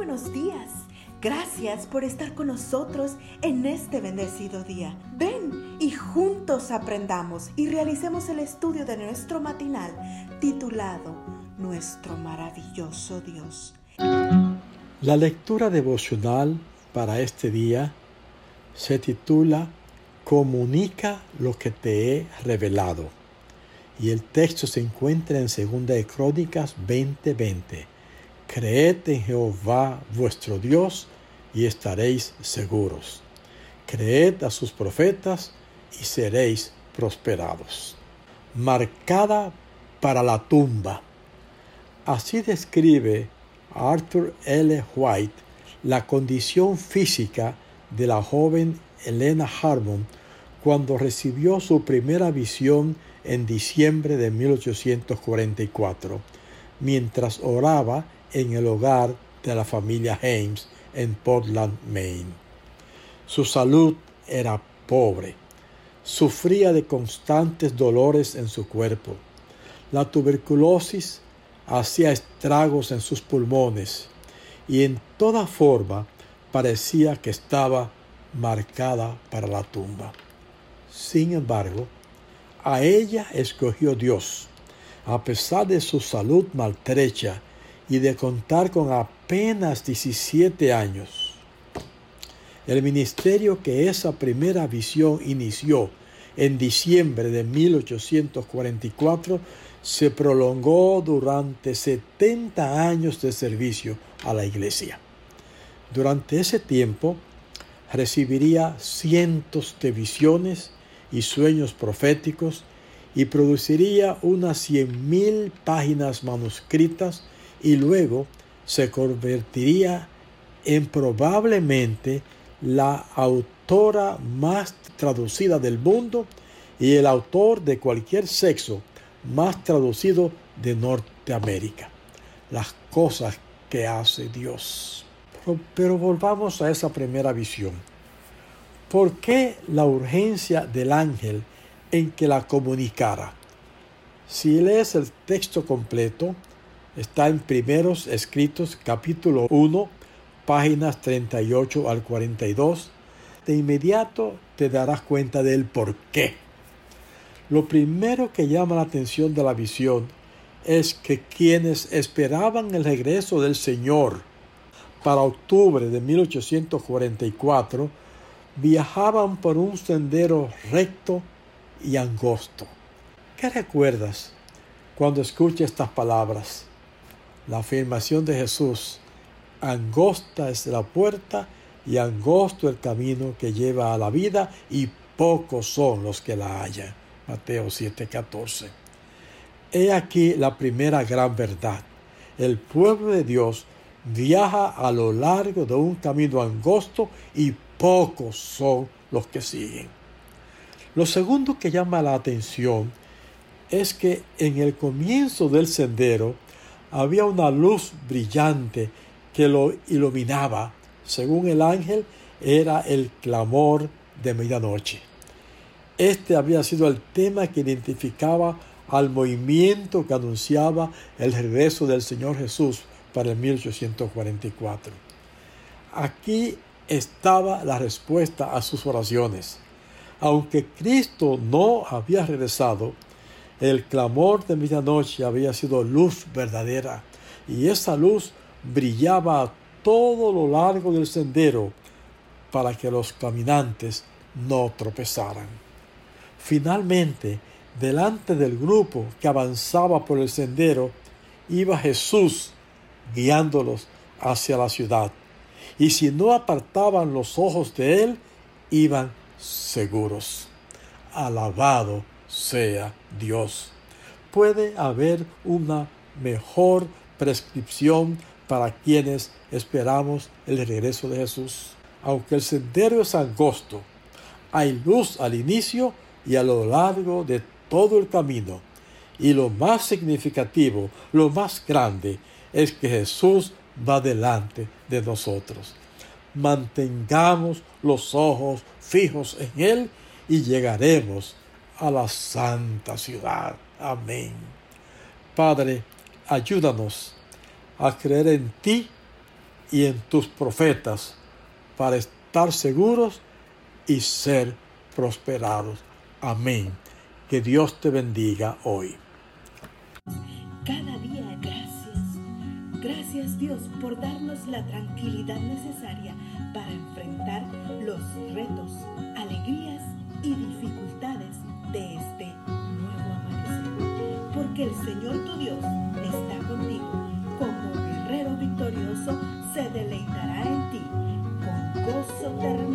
buenos días. Gracias por estar con nosotros en este bendecido día. Ven y juntos aprendamos y realicemos el estudio de nuestro matinal titulado Nuestro maravilloso Dios. La lectura devocional para este día se titula Comunica lo que te he revelado. Y el texto se encuentra en 2 de Crónicas 20:20. Creed en Jehová vuestro Dios y estaréis seguros. Creed a sus profetas y seréis prosperados. Marcada para la tumba. Así describe Arthur L. White la condición física de la joven Elena Harmon cuando recibió su primera visión en diciembre de 1844, mientras oraba en el hogar de la familia Ames en Portland, Maine. Su salud era pobre. Sufría de constantes dolores en su cuerpo. La tuberculosis hacía estragos en sus pulmones y en toda forma parecía que estaba marcada para la tumba. Sin embargo, a ella escogió Dios, a pesar de su salud maltrecha y de contar con apenas 17 años. El ministerio que esa primera visión inició en diciembre de 1844 se prolongó durante 70 años de servicio a la iglesia. Durante ese tiempo recibiría cientos de visiones y sueños proféticos y produciría unas cien mil páginas manuscritas y luego se convertiría en probablemente la autora más traducida del mundo y el autor de cualquier sexo más traducido de Norteamérica. Las cosas que hace Dios. Pero, volvamos a esa primera visión. ¿Por qué la urgencia del ángel en que la comunicara? Si lees el texto completo, está en Primeros Escritos capítulo 1, páginas 38 al 42. De inmediato te darás cuenta del por qué. Lo primero que llama la atención de la visión es que quienes esperaban el regreso del Señor para octubre de 1844 viajaban por un sendero recto y angosto. ¿Qué recuerdas cuando escuchas estas palabras? La afirmación de Jesús, angosta es la puerta y angosto el camino que lleva a la vida y pocos son los que la hallan. Mateo 7:14. He aquí la primera gran verdad. El pueblo de Dios viaja a lo largo de un camino angosto y pocos son los que siguen. Lo segundo que llama la atención es que en el comienzo del sendero había una luz brillante que lo iluminaba. Según el ángel, era el clamor de medianoche. Este había sido el tema que identificaba al movimiento que anunciaba el regreso del Señor Jesús para el 1844. Aquí estaba la respuesta a sus oraciones. Aunque Cristo no había regresado, el clamor de medianoche había sido luz verdadera y esa luz brillaba a todo lo largo del sendero para que los caminantes no tropezaran. Finalmente, delante del grupo que avanzaba por el sendero, iba Jesús guiándolos hacia la ciudad. Y si no apartaban los ojos de él, iban seguros. Alabado sea Dios. Puede haber una mejor prescripción para quienes esperamos el regreso de Jesús. Aunque el sendero es angosto, hay luz al inicio y a lo largo de todo el camino. Y lo más significativo, lo más grande, es que Jesús va delante de nosotros. Mantengamos los ojos fijos en Él y llegaremos a la santa ciudad. Amén. Padre, ayúdanos a creer en ti y en tus profetas para estar seguros y ser prosperados. Amén. Que Dios te bendiga hoy. Cada día gracias. Gracias Dios por darnos la tranquilidad necesaria para enfrentar los retos, alegrías y dificultades de este nuevo amanecer. Porque el Señor tu Dios está contigo. Como guerrero victorioso se deleitará en ti. Con gozo te